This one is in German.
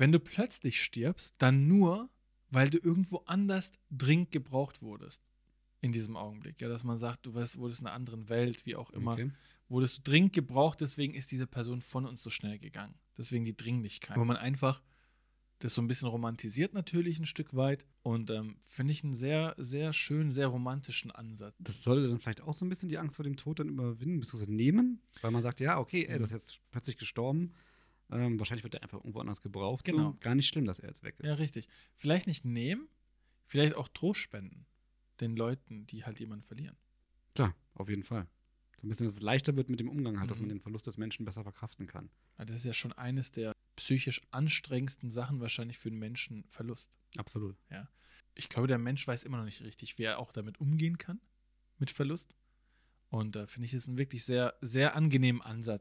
wenn du plötzlich stirbst, dann nur, weil du irgendwo anders dringend gebraucht wurdest in diesem Augenblick. Ja, dass man sagt, du weißt, wurdest in einer anderen Welt, wie auch immer, Okay. wurdest du dringend gebraucht, deswegen ist diese Person von uns so schnell gegangen. Deswegen die Dringlichkeit. Wo man einfach das so ein bisschen romantisiert natürlich ein Stück weit und ähm, finde ich einen sehr, sehr schön, sehr romantischen Ansatz. Das soll dann vielleicht auch so ein bisschen die Angst vor dem Tod dann überwinden, beziehungsweise nehmen, weil man sagt, ja, okay, ey, das ist jetzt plötzlich gestorben. Ähm, wahrscheinlich wird er einfach irgendwo anders gebraucht. Genau. So. Gar nicht schlimm, dass er jetzt weg ist. Ja, richtig. Vielleicht nicht nehmen, vielleicht auch Trost spenden den Leuten, die halt jemanden verlieren. Klar, auf jeden Fall. So ein bisschen, dass es leichter wird mit dem Umgang halt, dass Mhm. man den Verlust des Menschen besser verkraften kann. Weil Das ist ja schon eines der psychisch anstrengendsten Sachen wahrscheinlich für einen Menschen Verlust. Absolut. Ich glaube, der Mensch weiß immer noch nicht richtig, wie er auch damit umgehen kann, mit Verlust. Und da finde ich es einen wirklich sehr, sehr angenehmen Ansatz.